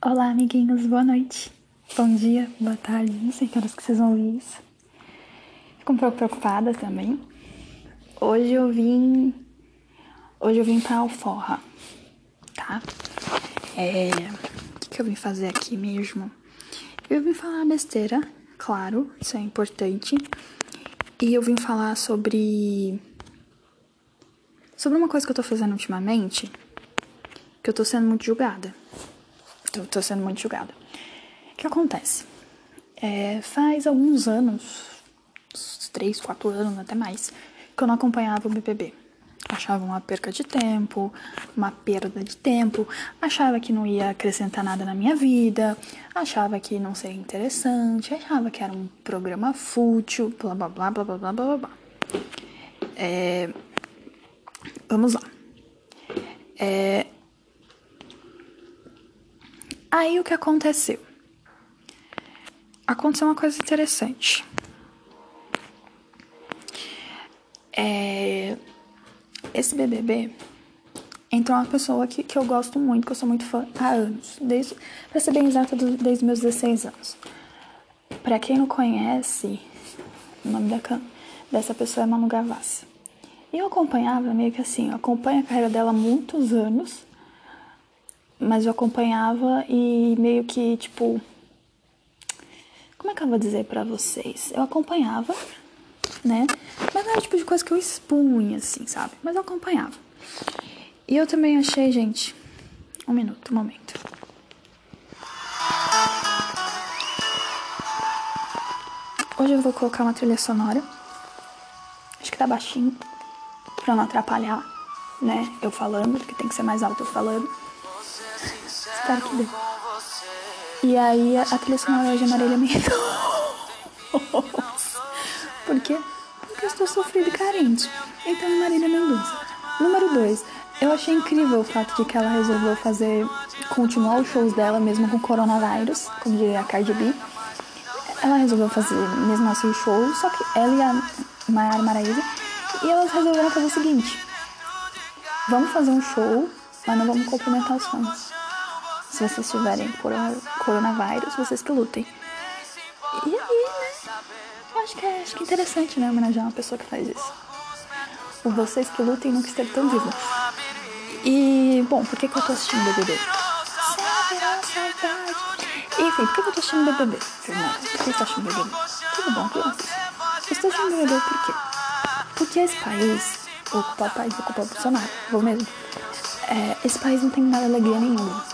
Olá, amiguinhos, boa noite. Bom dia, boa tarde, não sei que horas que vocês vão ouvir isso. Fico um pouco preocupada também. Hoje eu vim. Hoje eu vim pra Alforra, tá? É. O que, que eu vim fazer aqui mesmo? Eu vim falar besteira, claro, isso é importante. E eu vim falar sobre. Sobre uma coisa que eu tô fazendo ultimamente, que eu tô sendo muito julgada. Tô sendo muito julgada. O que acontece? É, faz alguns anos, uns 3, 4 anos, até mais, que eu não acompanhava o BBB. Achava uma perca de tempo, uma perda de tempo, achava que não ia acrescentar nada na minha vida, achava que não seria interessante, achava que era um programa fútil, blá blá blá blá blá blá blá blá. É, vamos lá. É, Aí o que aconteceu? Aconteceu uma coisa interessante. É... Esse BBB entrou uma pessoa que, que eu gosto muito, que eu sou muito fã há anos. Desde, pra ser bem exata, desde meus 16 anos. Pra quem não conhece, o nome da, dessa pessoa é Manu Gavassi. E eu acompanhava meio que assim, eu acompanho a carreira dela há muitos anos mas eu acompanhava e meio que, tipo. Como é que eu vou dizer para vocês? Eu acompanhava, né? Mas não era o tipo de coisa que eu expunha, assim, sabe? Mas eu acompanhava. E eu também achei, gente. Um minuto, um momento. Hoje eu vou colocar uma trilha sonora. Acho que tá baixinho. Pra não atrapalhar, né? Eu falando, porque tem que ser mais alto eu falando. Que. E aí a, a trilha sonora hoje é Marília Mendonça. Por quê? Porque eu estou sofrida e carente. Então é Marília Mendonça. Número 2. Eu achei incrível o fato de que ela resolveu fazer, continuar os shows dela mesmo com coronavírus, como diria a Cardi B. Ela resolveu fazer mesmo assim o show, só que ela e a Mayara Maraíza, e elas resolveram fazer o seguinte: vamos fazer um show, mas não vamos cumprimentar os fãs. Se vocês tiverem coronavírus, vocês que lutem. E aí, né? Acho que é, acho que é interessante, né? Homenagear uma pessoa que faz isso. O vocês que lutem nunca esteve tão vivo. E, bom, por que, que eu tô assistindo BBB? Enfim, por que, que eu tô assistindo BBB, Fernanda? Por que você tá assistindo BBB? Tudo bom, crianças? Eu estou assistindo BBB por quê? Porque esse país, ocupar o país, ocupar o Bolsonaro, vou mesmo. É, esse país não tem nada alegria nenhuma.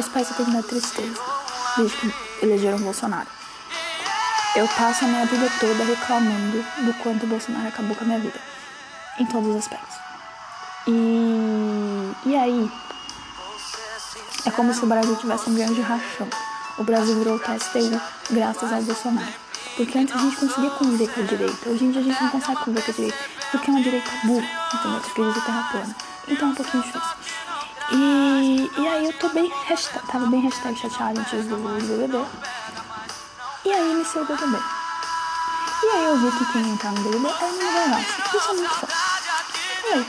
Esse país só tem dar tristeza desde que elegeram o Bolsonaro. Eu passo a minha vida toda reclamando do quanto o Bolsonaro acabou com a minha vida. Em todos os aspectos. E, e aí, é como se o Brasil tivesse um grande rachão. O Brasil virou o TSTU graças ao Bolsonaro. Porque antes a gente conseguia conviver com a direita. Hoje em dia a gente não consegue conviver com a direita. Porque é uma direita burra, entendeu? Que acredita terra plana. Então é um pouquinho difícil. E, e aí eu tô bem hashtag, tava bem hashtag chateada antes do, do BBB. E aí iniciou o BBB. E aí eu vi que quem ia entrar no BBB era o Nino Gavassi. Isso é muito fã. Falei,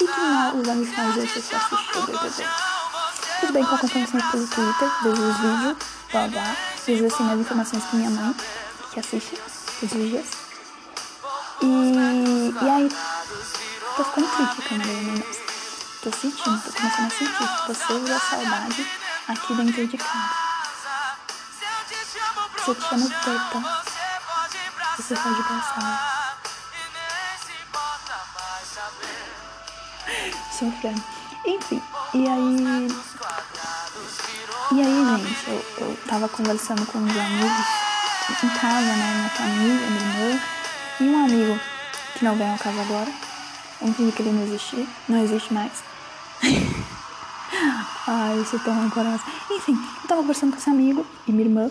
o que mal vai me fazer se eu assistir o BBB? Tudo bem que eu acompanho sempre pelo Twitter, vejo os vídeos, blá blá. Vejo assim as informações com minha mãe, que assiste os dias. E, e aí, tô ficando triste com a Maria Mendonça. Tô sentindo, tô começando a sentir você e a saudade aqui dentro de casa. Se eu te chamo preta, você pode passar. Sofrendo. Enfim, e aí. E aí, gente, eu, eu tava conversando com uns amigos em casa, né? Minha família, minha irmã, e um amigo que não vem ao caso agora. Eu fingi que ele não existia, não existe mais. Ai, eu sou tão rancorosa. Enfim, eu tava conversando com esse amigo e minha irmã.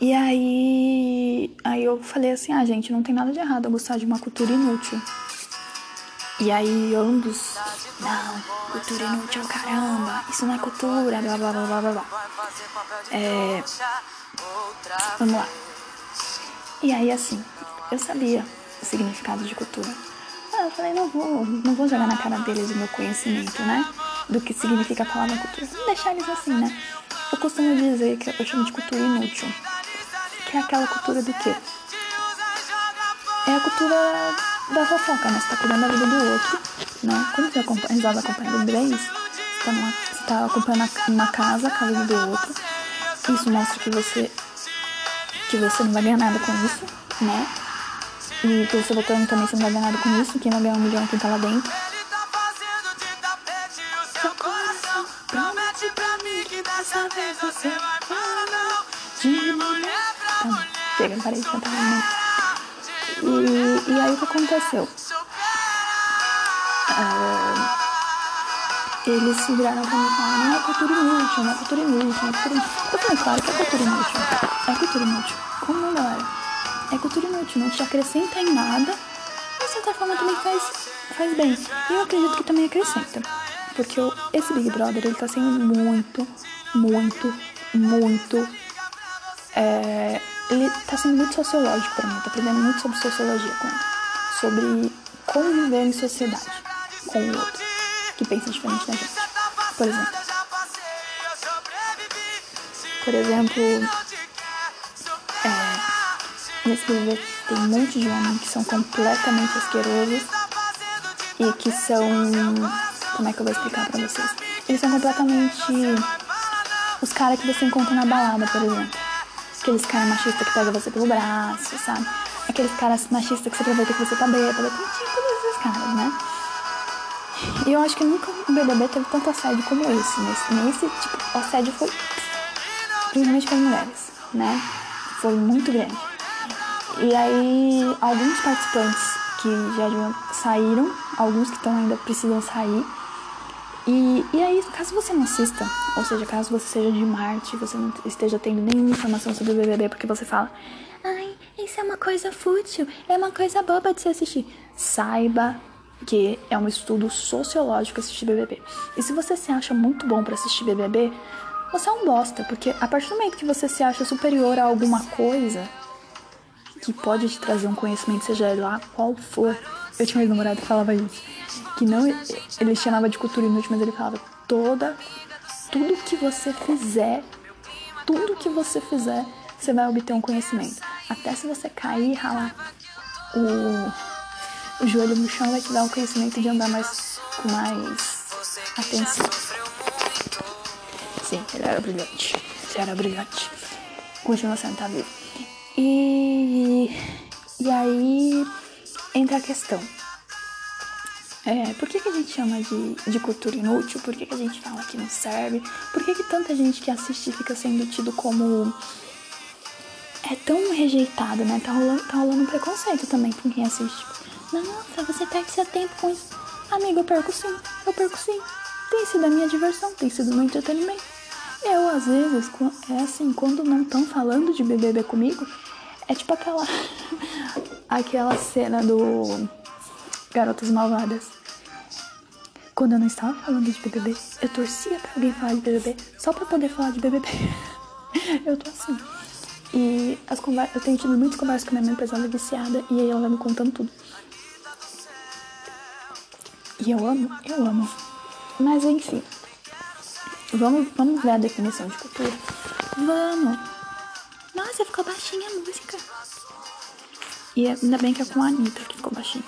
E aí, aí eu falei assim, ah, gente, não tem nada de errado eu gostar de uma cultura inútil. E aí ambos, não, cultura inútil, caramba, isso não é cultura, blá blá blá blá blá. É, vamos lá. E aí assim, eu sabia o significado de cultura. Eu falei, não vou, não vou jogar na cara deles o meu conhecimento, né? do que significa a palavra cultura. Vamos deixar eles assim, né? Eu costumo dizer que eu chamo de cultura inútil. Que é aquela cultura do quê? É a cultura da fofoca, né? Você tá cuidando da vida do outro, né? Quando você acompanha, resolve acompanhar o bebê, isso. Você tá, numa, você tá acompanhando uma casa, a casa do outro. Isso mostra que você que você não vai ganhar nada com isso, né? E que você voltando também você não vai nada com isso. Quem vai ganhar um milhão é quem tá lá dentro. Seu coração promete pra mim que dessa vez você vai falar não. De mulher Tá bom, chega, parei de cantar né? E, e aí o que aconteceu? Ah, eles viraram pra mim e falaram, não é cultura inútil, não é cultura inútil, não é cultura inútil. Eu falei, claro que é cultura inútil. É cultura inútil. Como não, galera? É cultura inútil, não te acrescenta em nada, mas de certa forma também faz, faz bem. E eu acredito que também acrescenta. Porque eu, esse Big Brother, ele tá sendo muito, muito, muito. É, ele tá sendo muito sociológico pra mim, tô aprendendo muito sobre sociologia com ele. Sobre conviver em sociedade com o outro, que pensa diferente da gente. Por exemplo. Por exemplo, nesse BBB tem um monte de homens que são completamente asquerosos e que são. Como é que eu vou explicar pra vocês? Eles são completamente os caras que você encontra na balada, por exemplo. Aqueles caras machistas que pegam você pelo braço, sabe? Aqueles caras machistas que você aproveita que você tá bêbada. Tem tipo desses caras, né? E eu acho que nunca o BBB teve tanto assédio como esse. Nesse, nesse tipo, o assédio foi principalmente com mulheres, né? Foi muito grande. E aí, alguns participantes que já saíram, alguns que estão ainda precisam sair. E, e aí, caso você não assista, ou seja, caso você seja de Marte, você não esteja tendo nenhuma informação sobre o BBB, porque você fala, ai, isso é uma coisa fútil, é uma coisa boba de se assistir. Saiba que é um estudo sociológico assistir BBB. E se você se acha muito bom para assistir BBB, você é um bosta, porque a partir do momento que você se acha superior a alguma coisa que pode te trazer um conhecimento, seja lá qual for. Eu tinha um ex-namorado que falava isso. Que não. Ele chamava de cultura inútil, mas ele falava toda. Tudo que você fizer, tudo que você fizer, você vai obter um conhecimento. Até se você cair e ralar o, o joelho no chão, vai te dar um conhecimento de andar mais com mais atenção. Sim, ele era brilhante. Ele era brilhante. Continua sendo, tá vivo. E, e aí entra a questão. É, por que, que a gente chama de, de cultura inútil? Por que, que a gente fala que não serve? Por que, que tanta gente que assiste fica sendo tido como. É tão rejeitado, né? Tá rolando, tá rolando um preconceito também com quem assiste. Nossa, você perde seu tempo com isso. Amigo, eu perco sim. Eu perco sim. Tem sido a minha diversão, tem sido meu entretenimento. Eu, às vezes, é assim, quando não estão falando de BBB comigo, é tipo aquela. aquela cena do. Garotas Malvadas. Quando eu não estava falando de BBB, eu torcia pra alguém falar de BBB só pra poder falar de BBB. eu tô assim. E as conversas, eu tenho tido muitas conversas com minha mãe, pois ela é viciada, e aí ela vai me contando tudo. E eu amo, eu amo. Mas enfim. Vamos, vamos ver a definição de cultura? Vamos! Nossa, ficou baixinha a música. E ainda bem que é com a Anitta que ficou baixinha.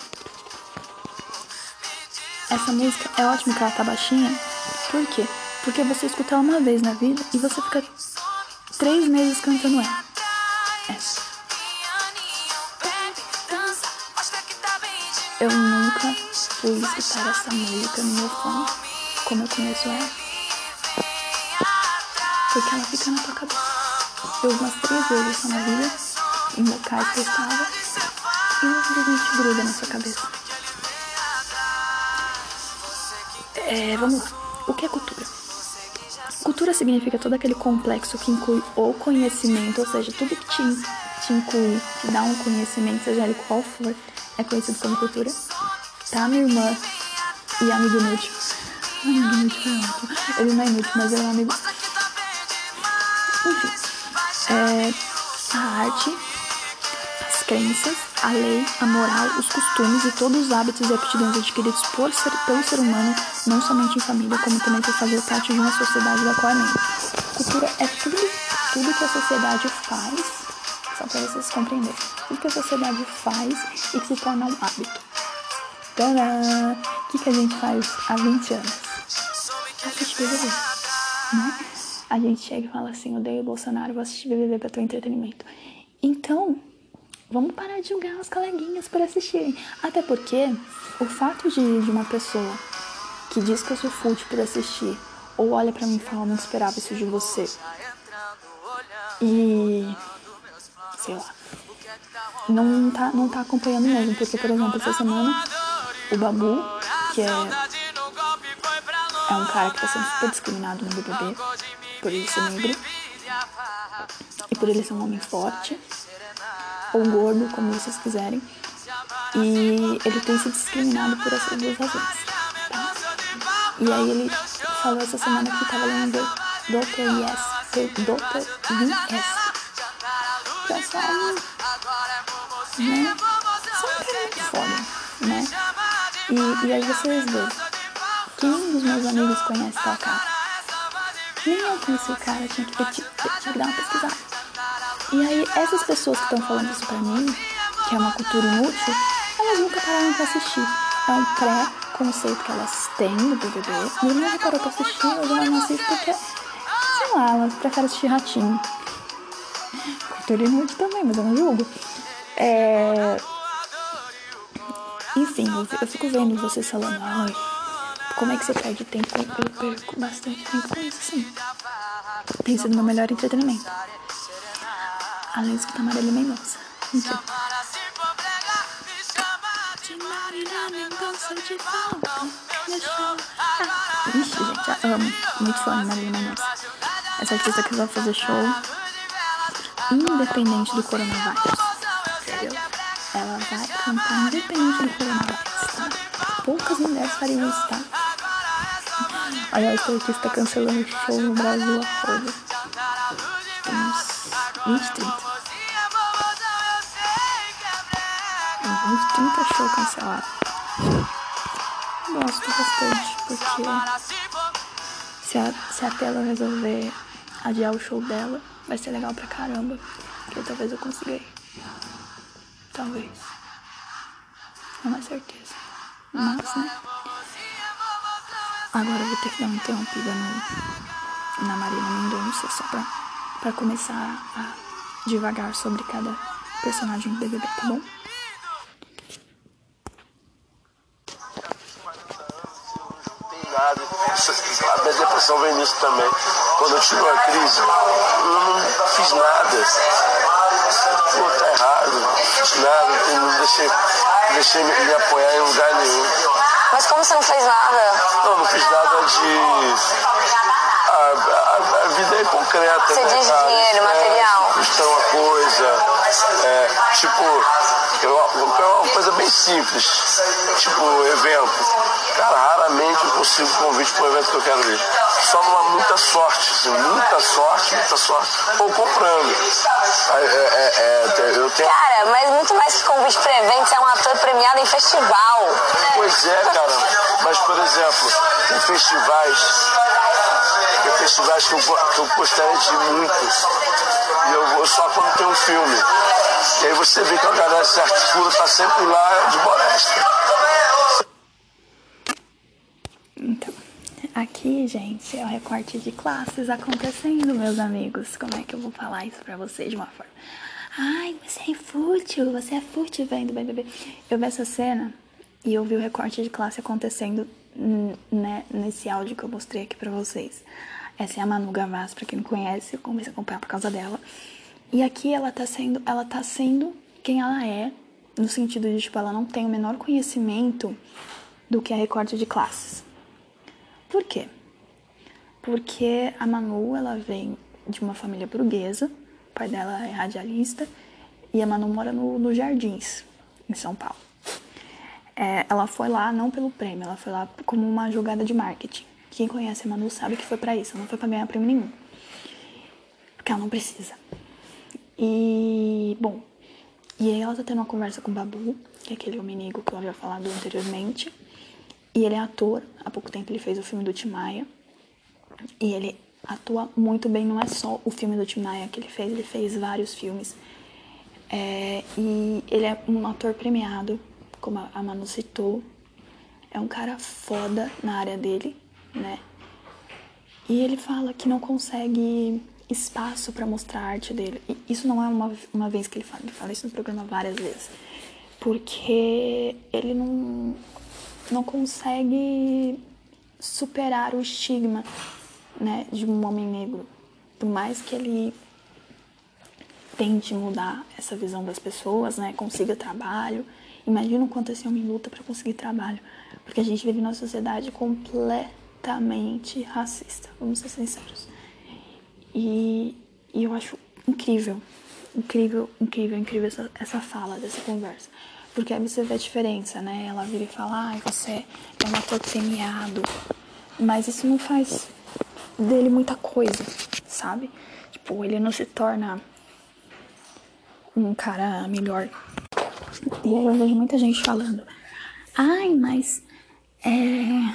Essa música é ótimo que ela tá baixinha. Por quê? Porque você escuta ela uma vez na vida e você fica três meses cantando ela. Essa. Eu nunca fui escutar essa música no meu fone como eu conheço ela. Porque ela fica na tua cabeça. Eu umas três vezes só na vida, em locais que eu estava, e simplesmente gruda na sua cabeça. É, vamos lá. O que é cultura? Cultura significa todo aquele complexo que inclui o conhecimento, ou seja, tudo que te, te inclui, te dá um conhecimento, seja ele qual for, é conhecido como cultura. Tá, minha irmã e amigo inútil? Amigo inútil é. Ele não é inútil, mas ele é um amigo. Enfim, é, a arte, as crenças a lei, a moral, os costumes e todos os hábitos e aptidões adquiridos por ser, pelo ser humano, não somente em família, como também por fazer parte de uma sociedade da qual é. Cultura é tudo, tudo que a sociedade faz, só para vocês compreenderem, tudo que a sociedade faz e que se torna um hábito. Tadã! O que, que a gente faz há 20 anos? Assistir BBB, né? A gente chega e fala assim, odeio o Bolsonaro, vou assistir BBB para ter entretenimento. Então, vamos parar de julgar os coleguinhas por assistirem. Até porque o fato de, de uma pessoa que diz que eu sou fútil por assistir, ou olha para mim e fala, não esperava isso de você. E. sei lá. Não tá, não tá acompanhando mesmo, porque, por exemplo, essa semana, o Babu, que é, é um cara que tá sendo super discriminado no BBB, por ele ser negro, e por ele ser um homem forte, ou gordo, como vocês quiserem. E ele tem sido discriminado por essas duas razões. Tá? E aí ele falou essa semana que estava lendo Dr. Yes, Dr. Yes. Pessoal, né? Só um cara muito foda, né? E, e aí vocês veem. Quem dos meus amigos conhece tal cara? Nem eu conheci o cara, tinha que, tinha, tinha que dar uma pesquisada. E aí, essas pessoas que estão falando isso pra mim, que é uma cultura inútil, elas nunca pararam pra assistir. É um pré-conceito que elas têm do BBB. E não parou pra assistir, ela não assiste porque, sei lá, elas preferem assistir ratinho. Cultura inútil também, mas eu não julgo. É... Enfim, eu, eu fico vendo vocês falando, ai, como é que você perde tempo? Eu perco bastante tempo com isso, sim. Tem sido meu melhor entretenimento. Além de escutar Marília Mendonça. Mentira. Ixi, gente, já amo. Muito fã de Marília Mendonça. Essa artista que vai fazer show independente do coronavírus. Entendeu? Ela vai cantar independente do coronavírus, tá? Poucas mulheres fariam isso, tá? Olha, essa artista cancelando show no Brasil a roda. Tem uns 20, 30. Uns 30 shows cancelados. Gosto bastante, porque se a, se a tela resolver adiar o show dela, vai ser legal pra caramba. Porque talvez eu consiga ir. Talvez. Não é certeza. Mas, né? Agora eu vou ter que dar uma interrompida no, na Marina Mendonça, só pra, pra começar a devagar sobre cada personagem do BBB, tá bom? A depressão vem nisso também. Quando eu tive uma crise, eu não fiz nada. Pô, tá errado, não fiz nada, não deixei, deixei me, me apoiar em lugar nenhum. Mas como você não fez nada? Não, não fiz nada de. A, a, a vida é concreta. Você né, diz cara? dinheiro, É, material? Custa uma coisa. É, tipo, pegar uma coisa bem simples. Tipo, evento. Cara, raramente eu consigo convite para um evento que eu quero ir. Só numa muita sorte, assim, muita sorte, muita sorte. Ou comprando. É, é, é, eu tenho. Cara, mas muito mais que convite pra evento, você é um ator premiado em festival. Pois é, cara. Mas, por exemplo, tem festivais. Tem festivais que eu, que eu gostaria de ir muito. E eu vou só quando tem um filme. E aí você vê que a galera se articula, tá sempre lá de moléstia. Então, aqui, gente, é o recorte de classes acontecendo, meus amigos. Como é que eu vou falar isso pra vocês de uma forma? Ai, você é fútil, você é fútil vendo BBB. Eu vi essa cena e eu vi o recorte de classe acontecendo né, nesse áudio que eu mostrei aqui pra vocês. Essa é a Manu Gavassi, pra quem não conhece, eu comecei a acompanhar por causa dela. E aqui ela tá sendo, ela tá sendo quem ela é, no sentido de, tipo, ela não tem o menor conhecimento do que é recorte de classes. Por quê? Porque a Manu, ela vem de uma família burguesa, o pai dela é radialista, e a Manu mora no, no Jardins, em São Paulo. É, ela foi lá não pelo prêmio, ela foi lá como uma jogada de marketing. Quem conhece a Manu sabe que foi pra isso, não foi pra ganhar prêmio nenhum. Porque ela não precisa. E, bom, E aí ela tá tendo uma conversa com o Babu, que é aquele homem negro que eu havia falado anteriormente. E ele é ator. Há pouco tempo ele fez o filme do Timaya. E ele atua muito bem, não é só o filme do Timaya que ele fez, ele fez vários filmes. É, e ele é um ator premiado, como a Manu citou. É um cara foda na área dele, né? E ele fala que não consegue espaço para mostrar a arte dele. E isso não é uma, uma vez que ele fala, ele fala isso no programa várias vezes. Porque ele não, não consegue superar o estigma né, de um homem negro. Por mais que ele tente mudar essa visão das pessoas, né, consiga trabalho. Imagina o quanto esse homem luta para conseguir trabalho. Porque a gente vive numa sociedade completamente racista, vamos ser sinceros. E, e eu acho incrível, incrível, incrível, incrível essa, essa fala dessa conversa. Porque aí você vê a diferença, né? Ela vira e fala, ah, você é um ator premiado. Mas isso não faz dele muita coisa, sabe? Tipo, ele não se torna um cara melhor. E aí eu vejo muita gente falando, ai, mas é,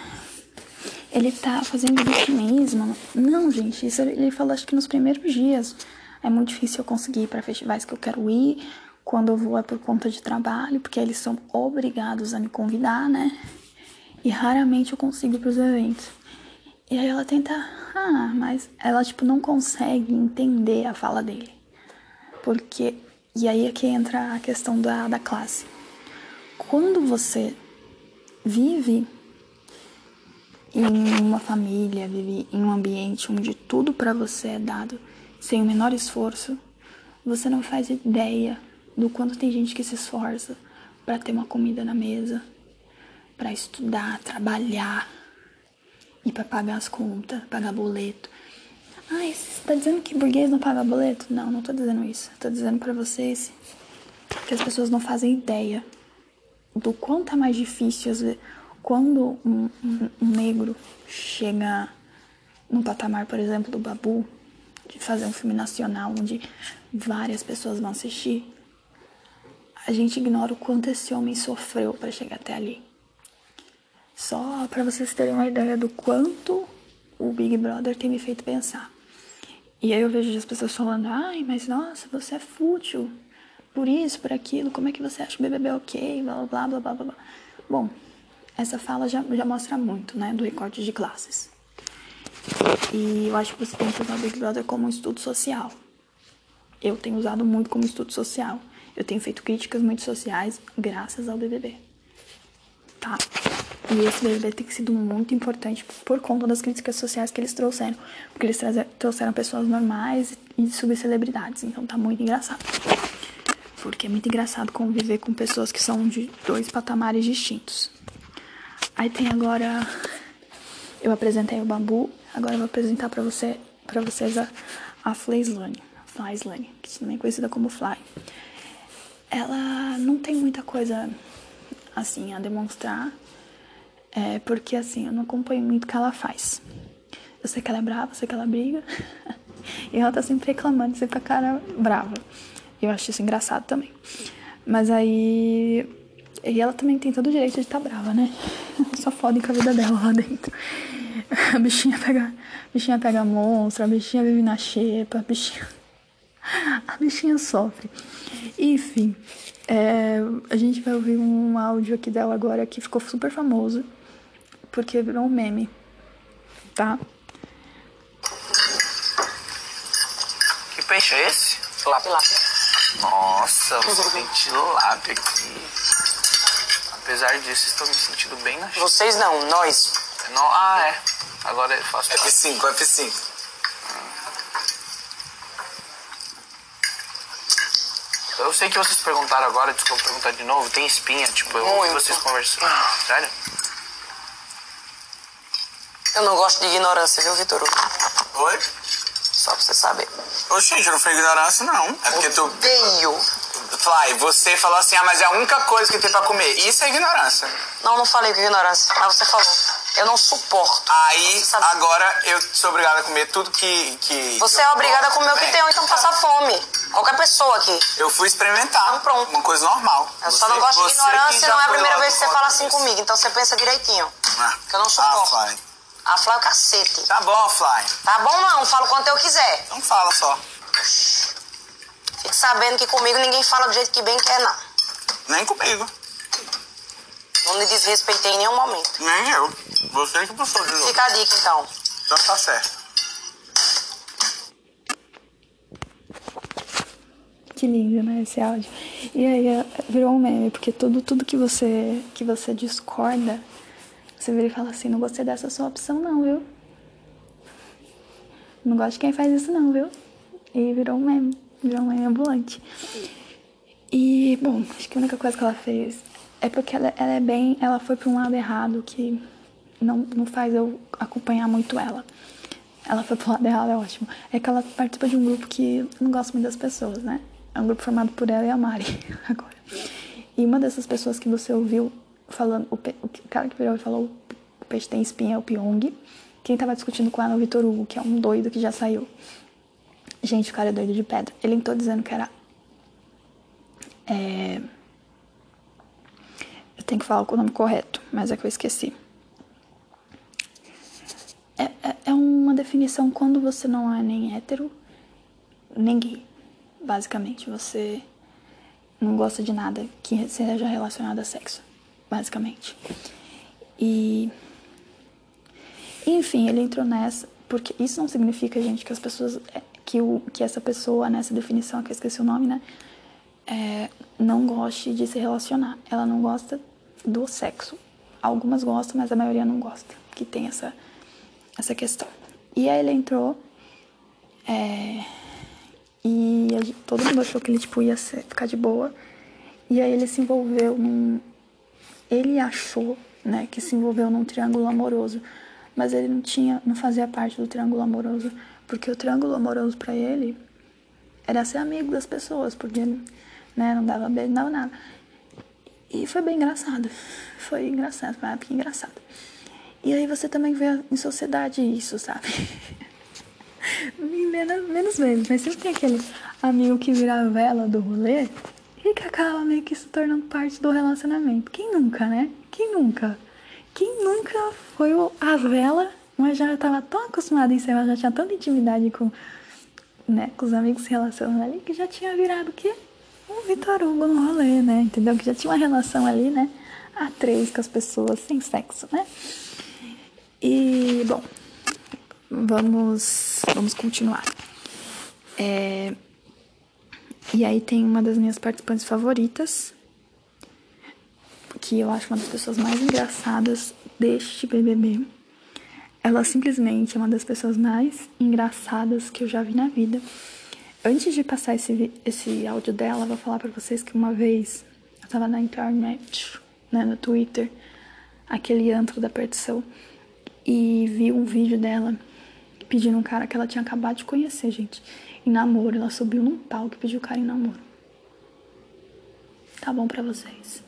ele tá fazendo vitimismo. Não, gente, isso ele falou acho que nos primeiros dias. É muito difícil eu conseguir ir para festivais que eu quero ir. Quando eu vou é por conta de trabalho, porque eles são obrigados a me convidar, né? E raramente eu consigo ir pros eventos. E aí ela tenta, ah, mas ela tipo não consegue entender a fala dele. Porque e aí é que entra a questão da, da classe. Quando você vive em uma família, vive em um ambiente onde tudo para você é dado sem o menor esforço, você não faz ideia do quanto tem gente que se esforça para ter uma comida na mesa, para estudar, trabalhar e para pagar as contas, pagar boleto. Ai, você tá dizendo que burguês não paga boleto? Não, não tô dizendo isso. Tô dizendo para vocês que as pessoas não fazem ideia do quanto é mais difícil às vezes quando um, um, um negro chega no patamar, por exemplo, do Babu, de fazer um filme nacional onde várias pessoas vão assistir, a gente ignora o quanto esse homem sofreu para chegar até ali. Só para vocês terem uma ideia do quanto o Big Brother tem me feito pensar. E aí eu vejo as pessoas falando: ai, mas nossa, você é fútil, por isso, por aquilo, como é que você acha o BBB é ok, blá blá blá blá blá. Bom, essa fala já, já mostra muito, né, do recorte de classes. E eu acho que você tem que usar o Big Brother como um estudo social. Eu tenho usado muito como estudo social. Eu tenho feito críticas muito sociais graças ao BBB. Tá? E esse BBB tem sido muito importante por conta das críticas sociais que eles trouxeram. Porque eles trouxeram pessoas normais e subcelebridades. Então tá muito engraçado. Porque é muito engraçado conviver com pessoas que são de dois patamares distintos. Aí tem agora. Eu apresentei o bambu, agora eu vou apresentar pra, você, pra vocês a, a Flyslane. Flyslane, que também é conhecida como Fly. Ela não tem muita coisa assim a demonstrar, é, porque assim, eu não acompanho muito o que ela faz. Eu sei que ela é brava, eu sei que ela briga, e ela tá sempre reclamando, sempre com a cara brava. Eu acho isso engraçado também. Mas aí. E ela também tem todo o direito de estar tá brava, né? Só fodem com a vida dela lá dentro. A bichinha pega, a bichinha pega monstro, a bichinha vive na xepa, a bichinha. A bichinha sofre. Enfim, é, a gente vai ouvir um áudio aqui dela agora que ficou super famoso, porque virou um meme, tá? Que peixe é esse? Lápia. Nossa, você tem tilápia aqui. Apesar disso, estou me sentindo bem na Vocês não, nós. Não, ah, é. Agora eu faço. F5, F5. Eu sei que vocês perguntaram agora, desculpa perguntar de novo. Tem espinha, tipo, eu ouvi Muito. vocês conversando. Sério? Eu não gosto de ignorância, viu, Vitor? Oi? Só pra você saber. Oxe, gente, não foi ignorância, não. É porque tu. Odeio. Fly, você falou assim, ah, mas é a única coisa que tem pra comer. Isso é ignorância. Não, não falei com ignorância, mas você falou. Eu não suporto. Aí, agora eu sou obrigado a comer tudo que. que Você é obrigada a comer o que tem ou então passar fome. Qualquer pessoa aqui. Eu fui experimentar. Então pronto. Uma coisa normal. Eu só Você- não gosto de que ignorância e não é a primeira vez que você fala assim comigo. Então você pensa direitinho. Ah, Que eu não Ah, suporto. A Fly é o cacete. Tá bom, Fly. Tá bom não, falo quanto eu quiser. Então fala só. Fique sabendo que comigo ninguém fala do jeito que bem quer, não. Nem comigo. Não me desrespeitei em nenhum momento. Nem eu. Você que puxou de novo. Fica a dica então. Então tá certo. Que lindo, né, esse áudio. E aí é, virou um meme, porque tudo, tudo que você que você discorda, você vira e fala assim, não gostei dessa sua opção não, viu? Não gosto de quem faz isso não, viu? E virou um meme, virou um meme ambulante. E, bom, acho que a única coisa que ela fez é porque ela, ela é bem. Ela foi pra um lado errado que não, não faz eu acompanhar muito ela. Ela foi pro lado errado, é ótimo. É que ela participa de um grupo que eu não gosto muito das pessoas, né? É um grupo formado por ela e a Mari, agora. E uma dessas pessoas que você ouviu falando, o, o cara que virou e falou o peixe tem espinha é o Pyong. Quem tava discutindo com ela é o Vitor Hugo, que é um doido que já saiu. Gente, o cara é doido de pedra. Ele entrou dizendo que era. É... Eu tenho que falar o nome correto, mas é que eu esqueci. É, é, é uma definição quando você não é nem hétero, nem gay. Basicamente, você não gosta de nada que seja relacionado a sexo. Basicamente. E. Enfim, ele entrou nessa, porque isso não significa, gente, que as pessoas. é, que, o, que essa pessoa, nessa definição, que eu esqueci o nome, né? é, não goste de se relacionar. Ela não gosta do sexo. Algumas gostam, mas a maioria não gosta. Que tem essa, essa questão. E aí ele entrou. é, e todo mundo achou que ele tipo, ia ser- ficar de boa. E aí ele se envolveu num. Ele achou né, que se envolveu num triângulo amoroso. Mas ele não tinha, não fazia parte do triângulo amoroso. Porque o triângulo amoroso pra ele era ser amigo das pessoas, porque ele né, não dava beijo, não dava nada. E foi bem engraçado. Foi engraçado, foi uma época engraçada. E aí você também vê em sociedade isso, sabe? menos, menos mas sempre tem aquele amigo que vira a vela do rolê e que acaba meio que se tornando parte do relacionamento. Quem nunca, né? Quem nunca? Quem nunca foi a vela, mas já tava tão acostumado em ser, já tinha tanta intimidade com, né, com os amigos se relacionando ali, que já tinha virado o quê? Um Vitor Hugo no rolê, né? Entendeu? Que já tinha uma relação ali, né? A três com as pessoas, sem sexo, né? E, bom, vamos, vamos continuar. É, e aí tem uma das minhas participantes favoritas, que eu acho uma das pessoas mais engraçadas deste BBB. Ela simplesmente é uma das pessoas mais engraçadas que eu já vi na vida. Antes de passar esse, esse áudio dela, vou falar pra vocês que uma vez eu tava na internet, né, no Twitter, aquele antro da perdição, e vi um vídeo dela pedindo um cara que ela tinha acabado de conhecer, gente, em namoro. Ela subiu num palco e pediu o cara em namoro. Tá bom pra vocês.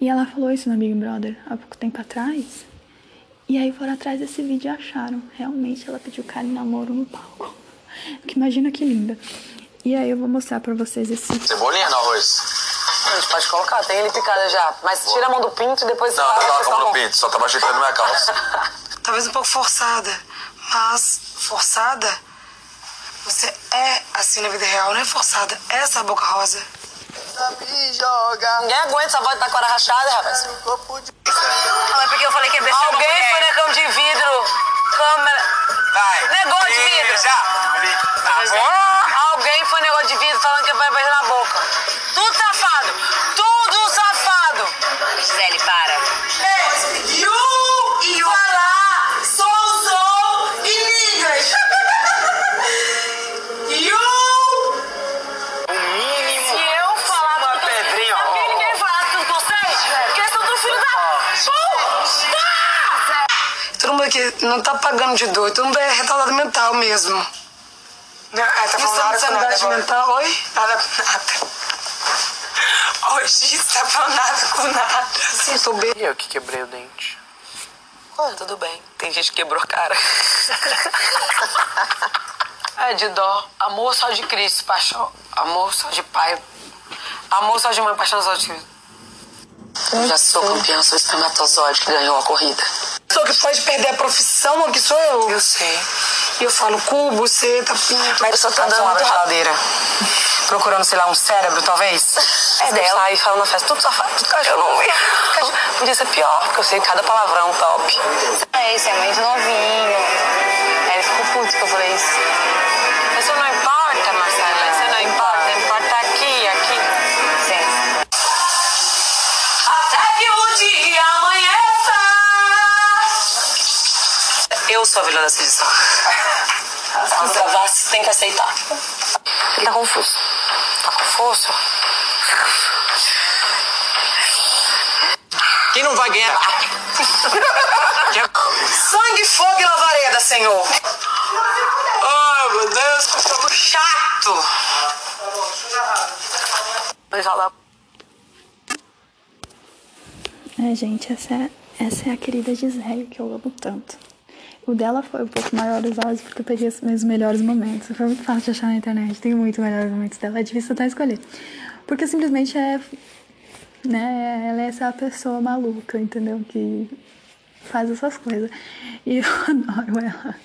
E ela falou isso no Big Brother há pouco tempo atrás. E aí foram atrás desse vídeo e acharam. Realmente ela pediu o cara em namoro no palco. Que imagina que linda. E aí eu vou mostrar pra vocês esse. Cebolinha no arroz. A gente pode colocar, tem ele picada já. Mas tira a mão do pinto e depois Não, não vocês coloca a mão no tomam. pinto, só tava ajeitando minha calça. talvez um pouco forçada, mas forçada, você é assim na vida real, não é forçada, é essa boca rosa. Me joga Ninguém aguenta essa voz de taquara rachada, rapaz. Não, é porque eu falei que ia beijar Alguém foi na cama de vidro, câmera... Vai. Negócio de vidro. Já. Tá bom. Alguém foi negócio de vidro falando que ia beijar na boca. Tudo safado. Tudo safado. Gisele, para. Não tá pagando de doido, todo mundo é retardado mental mesmo. Não, é, tá falando é nada com nada mental, oi? Nada com nada. Hoje tá falando nada com nada. Sim, sou bem. E eu que quebrei o dente. Ué, tudo bem. Tem gente que quebrou a cara. é de dó. Amor só de Cristo, paixão. Amor só de pai. Amor só de mãe, paixão só de Cristo. Eu já sou campeã, sou espermatozoide que ganhou a corrida. Só que pode perder a profissão, que sou eu. Eu sei. E eu falo cubo, buceta, pinto. Mas eu só tô dando uma muito geladeira. Procurando, sei lá, um cérebro, talvez. É dela. Sai falando na festa, tudo safado, tudo cachorro. Podia ser pior, porque eu sei cada palavrão top. É, isso é muito novinho. Aí ele ficou puto que eu falei isso. Isso não importa, Marcela. Isso não. Importa Eu sou a vilã dessa edição. Se gravar, você tem que aceitar. Ele tá confuso. Tá confuso? Quem não vai ganhar? Sangue, fogo e lavareda, senhor. Ai, meu Deus, que chato. Mas ela É, gente, essa é, essa é a querida Gisele, que eu amo tanto. O dela foi um pouco maior áudios, porque eu peguei os meus melhores momentos. Foi muito fácil de achar na internet, tem muito melhores momentos dela, é difícil até escolher. Porque simplesmente é. Né, ela é essa pessoa maluca, entendeu? Que faz essas coisas. E eu adoro ela.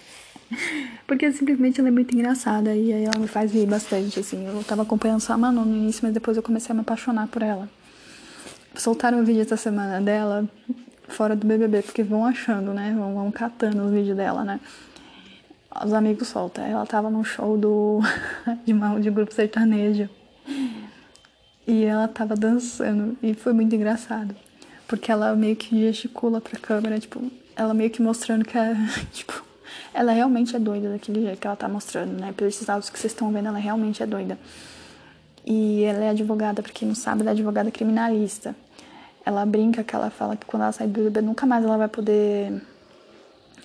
Porque simplesmente ela é muito engraçada e aí ela me faz rir bastante, assim. Eu tava acompanhando só a Manu no início, mas depois eu comecei a me apaixonar por ela. Soltaram o vídeo essa semana dela fora do BBB, porque vão achando, né? Vão, vão catando os vídeos dela, né? Os amigos soltam. Ela tava num show do de, uma, de grupo sertanejo. E ela tava dançando. E foi muito engraçado. Porque ela meio que gesticula pra câmera, tipo, ela meio que mostrando que é, tipo, ela realmente é doida daquele jeito que ela tá mostrando, né? Pelos esses áudios que vocês estão vendo, ela realmente é doida. E ela é advogada, pra quem não sabe, ela é advogada criminalista. Ela brinca que ela fala que quando ela sair do BBB, nunca mais ela vai poder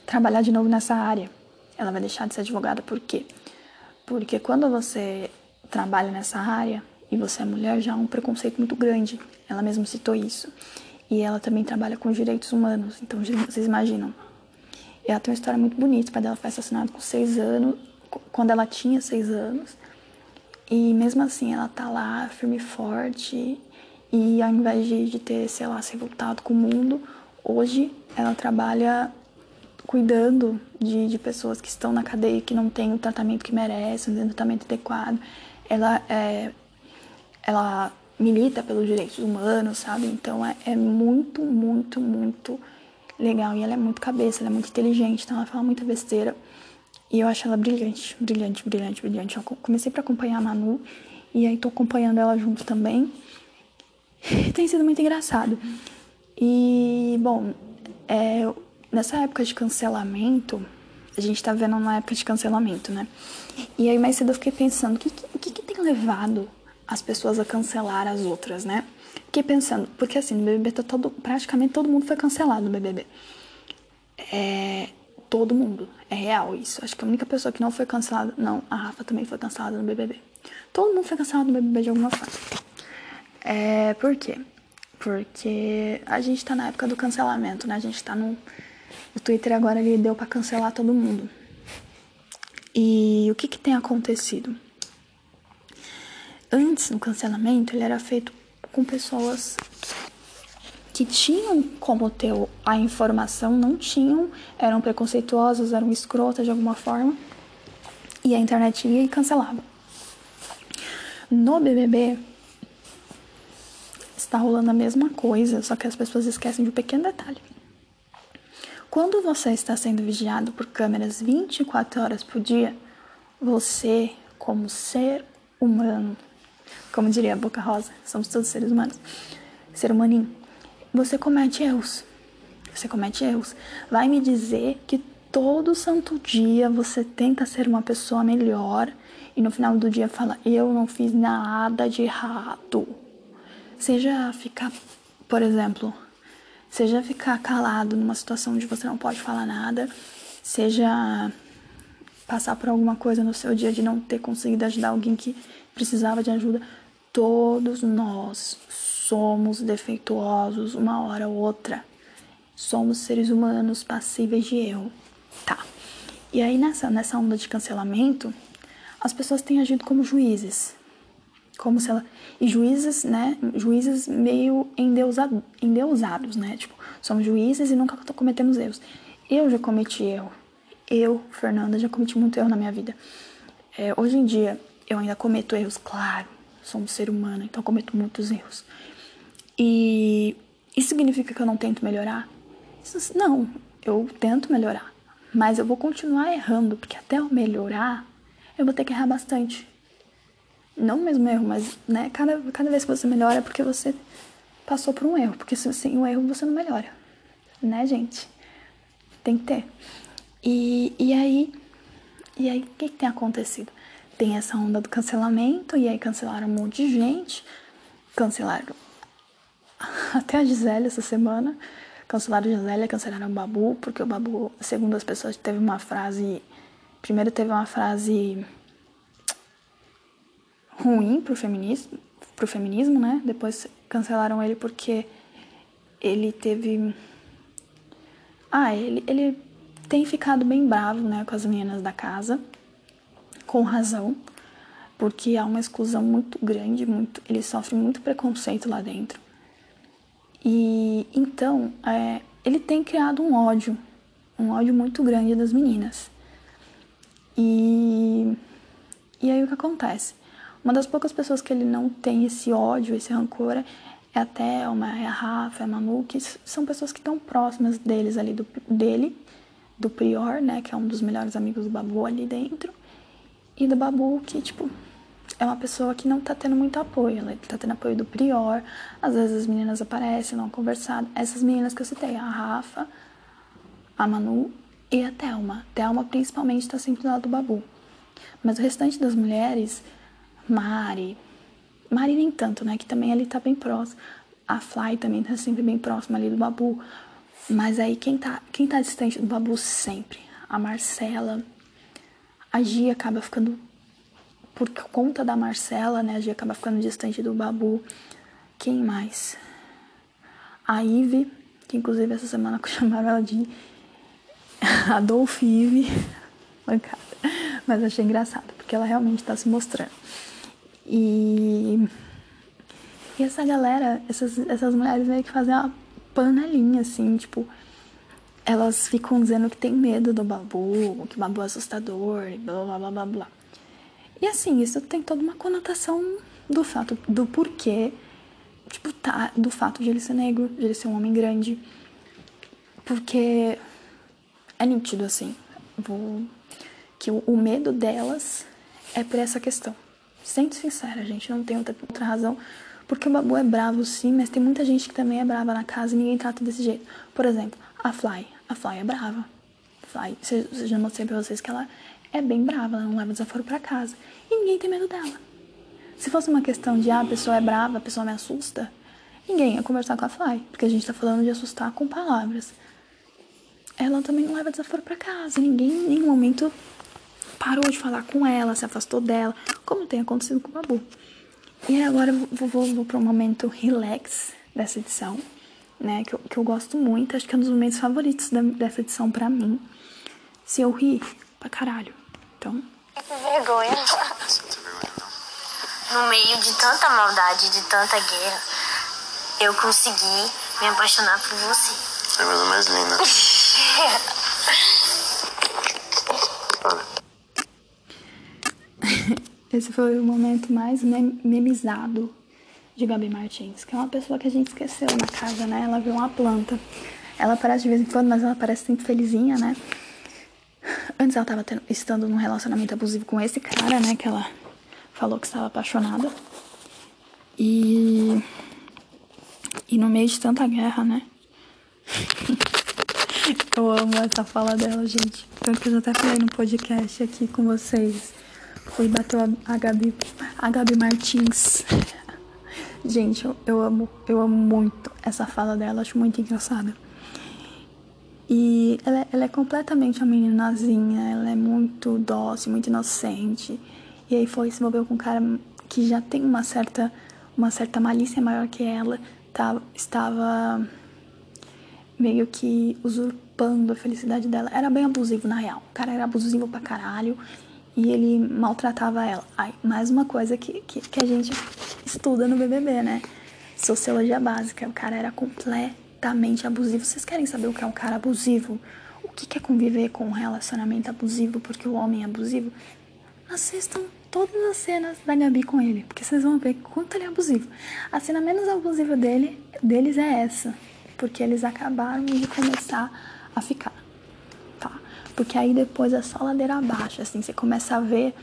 trabalhar de novo nessa área. Ela vai deixar de ser advogada, por quê? Porque quando você trabalha nessa área e você é mulher, já há um preconceito muito grande. Ela mesma citou isso. E ela também trabalha com direitos humanos. Então, vocês imaginam. Ela tem uma história muito bonita. O pai dela foi assassinado com seis anos, quando ela tinha seis anos. E mesmo assim, ela tá lá, firme e forte. E ao invés de, de ter, sei lá, se revoltado com o mundo, hoje ela trabalha cuidando de, de pessoas que estão na cadeia que não têm o tratamento que merecem, o tratamento adequado. Ela, é, ela milita pelos direitos humanos, sabe? Então é, é muito, muito, muito legal. E ela é muito cabeça, ela é muito inteligente, então ela fala muita besteira. E eu acho ela brilhante, brilhante, brilhante, brilhante. Eu comecei para acompanhar a Manu e aí tô acompanhando ela junto também. Tem sido muito engraçado. E, bom, é, nessa época de cancelamento, a gente tá vendo uma época de cancelamento, né? E aí mais cedo eu fiquei pensando, o que, que, que, tem levado as pessoas a cancelar as outras, né? Fiquei pensando, porque assim, no BBB tá todo, praticamente todo mundo foi cancelado no BBB. É, todo mundo, é real isso. Acho que a única pessoa que não foi cancelada, não, a Rafa também foi cancelada no BBB. Todo mundo foi cancelado no BBB de alguma forma. É, por quê? Porque a gente tá na época do cancelamento, né? A gente tá no. O Twitter agora ele deu pra cancelar todo mundo. E o que que tem acontecido? Antes, no cancelamento, ele era feito com pessoas que tinham como ter a informação, não tinham, eram preconceituosas, eram escrotas de alguma forma, e a internet ia e cancelava. No BBB, está rolando a mesma coisa, só que as pessoas esquecem de um pequeno detalhe. Quando você está sendo vigiado por câmeras 24 horas por dia, você, como ser humano, como diria a Boca Rosa, somos todos seres humanos, ser humaninho, você comete erros. Você comete erros. Vai me dizer que todo santo dia você tenta ser uma pessoa melhor e no final do dia fala: Eu não fiz nada de errado. Seja ficar, por exemplo, seja ficar calado numa situação onde você não pode falar nada, seja passar por alguma coisa no seu dia de não ter conseguido ajudar alguém que precisava de ajuda. Todos nós somos defeituosos uma hora ou outra. somos seres humanos passíveis de erro. Tá. E aí nessa, nessa onda de cancelamento, as pessoas têm agido como juízes. Como se ela. E juízes, né? Juízes meio endeusado, endeusados, né? Tipo, somos juízes e nunca cometemos erros. Eu já cometi erro. Eu, Fernanda, já cometi muito erro na minha vida. É, hoje em dia, eu ainda cometo erros, claro. Sou um ser humano, então cometo muitos erros. E isso significa que eu não tento melhorar? Isso, não, eu tento melhorar. Mas eu vou continuar errando, porque até eu melhorar, eu vou ter que errar bastante. Não o mesmo erro, mas né, cada, cada vez que você melhora é porque você passou por um erro. Porque sem um erro você não melhora. Né, gente? Tem que ter. E, e aí, e aí, o que, que tem acontecido? Tem essa onda do cancelamento, e aí cancelaram um monte de gente. Cancelaram até a Gisele essa semana. Cancelaram a Gisele, cancelaram o Babu, porque o Babu, segundo as pessoas, teve uma frase. Primeiro teve uma frase ruim pro feminismo, pro feminismo, né? Depois cancelaram ele porque ele teve. Ah, ele, ele tem ficado bem bravo, né, com as meninas da casa, com razão, porque há uma exclusão muito grande, muito, ele sofre muito preconceito lá dentro. E então, é, ele tem criado um ódio, um ódio muito grande das meninas. E, e aí o que acontece? Uma das poucas pessoas que ele não tem esse ódio, esse rancor, é a Thelma, é a Rafa, é a Manu, que são pessoas que estão próximas deles ali, do, dele, do Prior, né, que é um dos melhores amigos do Babu ali dentro, e do Babu, que, tipo, é uma pessoa que não tá tendo muito apoio. Ela tá tendo apoio do Prior. Às vezes as meninas aparecem, não conversado. Essas meninas que eu citei, a Rafa, a Manu e a Thelma. Thelma principalmente tá sempre do lado do Babu. Mas o restante das mulheres, Mari, Mari nem tanto, né? Que também ali tá bem próximo. A Fly também tá sempre bem próxima ali do Babu. Mas aí quem tá, quem tá distante do Babu sempre? A Marcela. A Gia acaba ficando por conta da Marcela, né? A Gia acaba ficando distante do Babu. Quem mais? A Ive, que inclusive essa semana chamaram ela de Adolf Ive. Mancada. Mas achei engraçado, porque ela realmente tá se mostrando. E, e essa galera, essas, essas mulheres meio que fazem uma panelinha, assim, tipo, elas ficam dizendo que tem medo do babu, que babu é assustador, blá blá blá blá blá. E assim, isso tem toda uma conotação do fato, do porquê, tipo, tá, do fato de ele ser negro, de ele ser um homem grande. Porque é nítido, assim, vou, que o, o medo delas é por essa questão. Sendo sincera, gente, não tem outra, outra razão. Porque o Babu é bravo, sim, mas tem muita gente que também é brava na casa e ninguém trata desse jeito. Por exemplo, a Fly. A Fly é brava. Fly, eu já mostrei pra vocês que ela é bem brava, ela não leva desaforo pra casa. E ninguém tem medo dela. Se fosse uma questão de, ah, a pessoa é brava, a pessoa me assusta, ninguém ia conversar com a Fly, porque a gente tá falando de assustar com palavras. Ela também não leva desaforo pra casa, ninguém em nenhum momento parou de falar com ela, se afastou dela, como tem acontecido com o Babu. E agora eu vou, vou, vou para um momento relax dessa edição, né? Que eu, que eu gosto muito, acho que é um dos momentos favoritos da, dessa edição pra mim. Se eu rir, pra caralho. Então. Que vergonha. No meio de tanta maldade, de tanta guerra, eu consegui me apaixonar por você. É a coisa mais linda. Esse foi o momento mais mem memizado de Gabi Martins, que é uma pessoa que a gente esqueceu na casa, né? Ela viu uma planta. Ela aparece de vez em quando, mas ela parece sempre felizinha, né? Antes ela tava tendo, estando num relacionamento abusivo com esse cara, né? Que ela falou que estava apaixonada. E. E no meio de tanta guerra, né? eu amo essa fala dela, gente. Tanto que eu já até falei no podcast aqui com vocês. Foi bateu a, Gabi, a Gabi Martins. Gente, eu, eu amo, eu amo muito essa fala dela, acho muito engraçada. E ela, é, ela é completamente uma meninazinha, ela é muito dócil, muito inocente. E aí foi se envolveu com um cara que já tem uma certa, uma certa malícia maior que ela, tá, estava meio que usurpando a felicidade dela. Era bem abusivo, na real. O cara era abusivo pra caralho e ele maltratava ela. Ai, mais uma coisa que, que, que a gente estuda no BBB, né? Sociologia básica. O cara era completamente abusivo. Vocês querem saber o que é um cara abusivo? O que é conviver com um relacionamento abusivo porque o homem é abusivo? Assistam todas as cenas da Gabi com ele, porque vocês vão ver quanto ele é abusivo. A cena menos abusiva dele, deles é essa, porque eles acabaram de começar a ficar? Porque aí depois é só ladeira abaixo, assim, você começa a ver.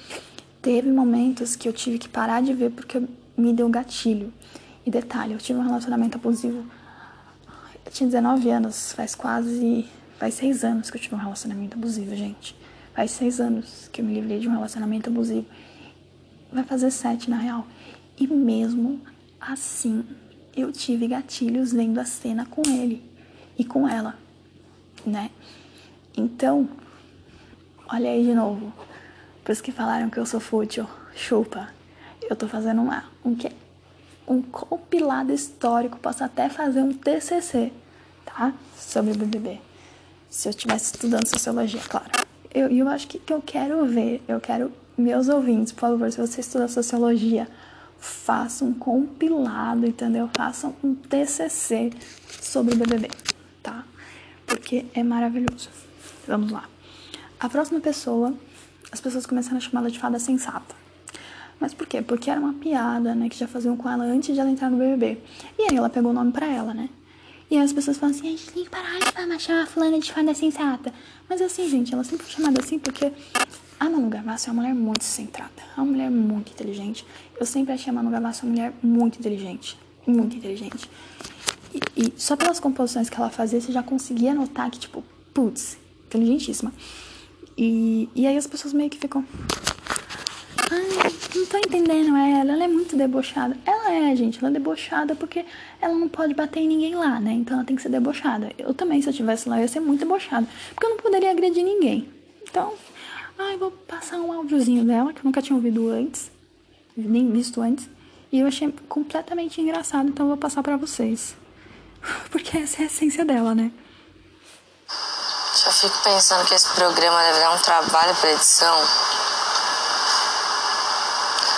Teve momentos que eu tive que parar de ver porque me deu gatilho. E detalhe, eu tive um relacionamento abusivo. Eu tinha 19 anos, faz quase. faz seis anos que eu tive um relacionamento abusivo, gente. Faz seis anos que eu me livrei de um relacionamento abusivo. Vai fazer sete, na real. E mesmo assim, eu tive gatilhos vendo a cena com ele e com ela, né? Então, olha aí de novo. Por isso que falaram que eu sou fútil. Chupa. Eu tô fazendo uma, um, que- um compilado histórico. Posso até fazer um TCC, tá? Sobre BBB. Se eu estivesse estudando sociologia, claro. Eu, eu acho que, que eu quero ver, eu quero, meus ouvintes, por favor, se você estuda sociologia, faça um compilado, entendeu? Façam um TCC sobre o BBB, tá? Porque é maravilhoso. Vamos lá. A próxima pessoa, as pessoas começaram a chamá-la de fada sensata. Mas por quê? Porque era uma piada, né, que já faziam com ela antes de ela entrar no BBB. E aí ela pegou o nome pra ela, né? E aí as pessoas falam assim, a gente tem que parar de chamar a fulana de fada sensata. Mas assim, gente, ela sempre foi chamada assim porque a Manu Gavassi é uma mulher muito centrada. É uma mulher muito inteligente. Eu sempre achei a Manu Gavassi uma mulher muito inteligente. Muito inteligente. E, e só pelas composições que ela fazia, você já conseguia notar que, tipo, putz, inteligentíssima. E, e aí as pessoas meio que ficam... Ai, não tô entendendo ela, ela é muito debochada. Ela é, gente, ela é debochada porque ela não pode bater em ninguém lá, né? Então ela tem que ser debochada. Eu também, se eu estivesse lá, eu ia ser muito debochada. Porque eu não poderia agredir ninguém. Então, ai, vou passar um áudiozinho dela, que eu nunca tinha ouvido antes, nem visto antes. E eu achei completamente engraçado, então eu vou passar pra vocês. Porque essa é a essência dela, né? Já fico pensando que esse programa deve dar um trabalho pra edição.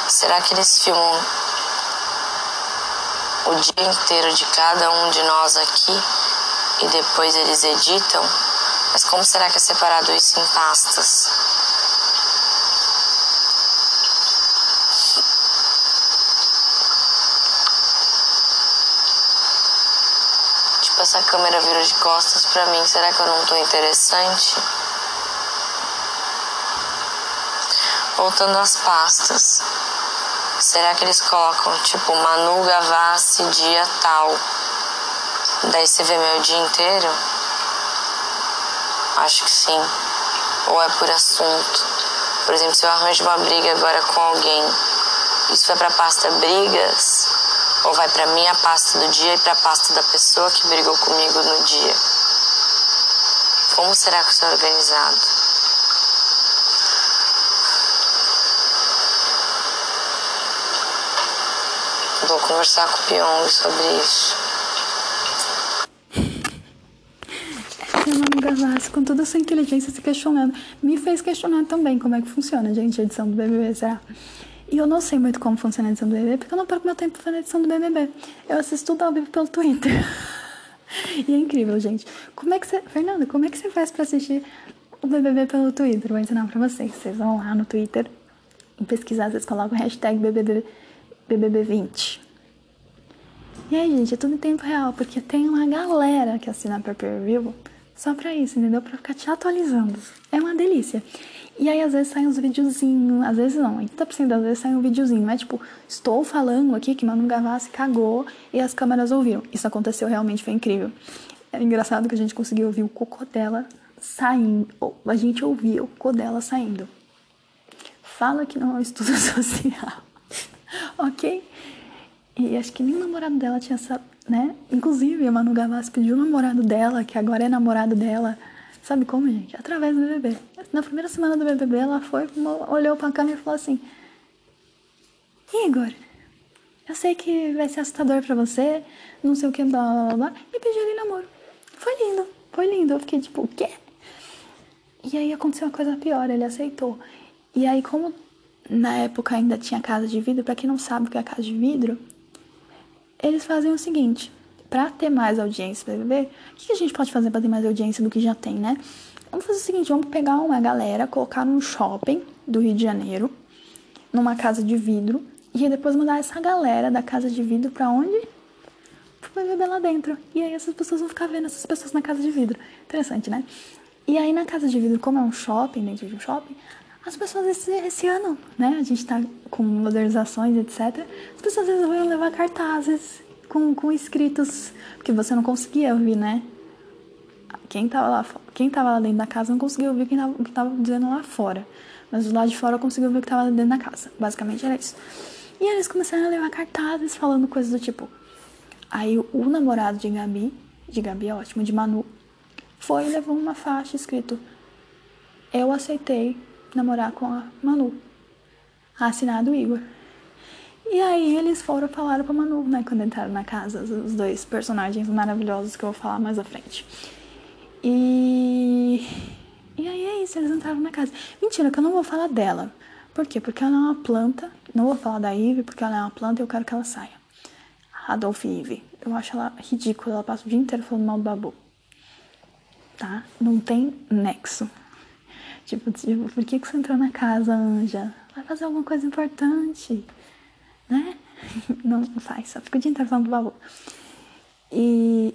Será que eles filmam o dia inteiro de cada um de nós aqui e depois eles editam? Mas como será que é separado isso em pastas? Tipo, essa câmera virou de costas pra mim. Será que eu não tô interessante? Voltando às pastas. Será que eles colocam, tipo, Manu Gavassi dia tal? Daí você vê meu dia inteiro? Acho que sim. Ou é por assunto. Por exemplo, se eu arranjo uma briga agora com alguém, isso vai pra pasta brigas? Ou vai pra minha pasta do dia e pra pasta da pessoa que brigou comigo no dia? Como será que isso é organizado? Vou conversar com o Pyong sobre isso. A Manu Gavassi, com toda a sua inteligência, se questionando. Me fez questionar também como é que funciona, gente, a edição do BBB, será? E eu não sei muito como funciona a edição do BBB, porque eu não perco meu tempo fazendo a edição do BBB. Eu assisto tudo ao vivo pelo Twitter. e é incrível, gente. Como é que você... Fernanda, como é que você faz pra assistir o BBB pelo Twitter? Vou ensinar pra vocês. Vocês vão lá no Twitter e pesquisar, vocês colocam hashtag BBB, BBB20. E aí, gente, é tudo em tempo real, porque tem uma galera que assina per view só pra isso, entendeu? Pra ficar te atualizando. É uma delícia. E aí, às vezes, saem uns videozinhos, às vezes não, 80% das vezes sai um videozinho, não é tipo, estou falando aqui que Manu Gavassi cagou e as câmeras ouviram. Isso aconteceu realmente, foi incrível. Era engraçado que a gente conseguiu ouvir o cocô dela saindo, a gente ouvia o cocô dela saindo. Fala que não é um estudo social, ok? E acho que nem o namorado dela tinha essa, né? Inclusive, a Manu Gavassi pediu o namorado dela, que agora é namorado dela. Sabe como, gente? Através do BBB. Na primeira semana do BBB, ela foi, olhou pra câmera e falou assim: Igor, eu sei que vai ser assustador pra você, não sei o que, blá blá blá, e pediu ele namoro. Foi lindo, foi lindo. Eu fiquei tipo, o quê? E aí aconteceu uma coisa pior, ele aceitou. E aí, como na época ainda tinha casa de vidro, pra quem não sabe o que é casa de vidro, eles fazem o seguinte: pra ter mais audiência pra ver, o que a gente pode fazer pra ter mais audiência do que já tem, né? Vamos fazer o seguinte: vamos pegar uma galera, colocar num shopping do Rio de Janeiro, numa casa de vidro, e depois mandar essa galera da casa de vidro pra onde? Pro BBB lá dentro. E aí essas pessoas vão ficar vendo essas pessoas na casa de vidro. Interessante, né? E aí na casa de vidro, como é um shopping, dentro de um shopping, as pessoas esse, esse ano, né? A gente tá com modernizações, etc. As pessoas resolveram levar cartazes com, com escritos, porque você não conseguia ouvir, né? Quem tava, lá, quem tava lá dentro da casa não conseguia ouvir quem tava, o que tava dizendo lá fora. Mas do lado de fora conseguiu ouvir o que tava dentro da casa. Basicamente era isso. E eles começaram a levar cartazes falando coisas do tipo. Aí o namorado de Gabi, de Gabi é ótimo, de Manu, foi e levou uma faixa escrito Eu aceitei namorar com a Manu. Assinado Igor. E aí eles foram falaram pra Manu, né, quando entraram na casa, os dois personagens maravilhosos que eu vou falar mais à frente. E. E aí é isso, eles entraram na casa. Mentira, que eu não vou falar dela. Por quê? Porque ela é uma planta. Não vou falar da Ivy, porque ela é uma planta e eu quero que ela saia. Adolf Ivy. Eu acho ela ridícula. Ela passa o dia inteiro falando mal do babu. Tá? Não tem nexo. Tipo, tipo, por que, que você entrou na casa, Anja? Vai fazer alguma coisa importante, né? Não faz, só fica o dia inteiro falando do babu. E,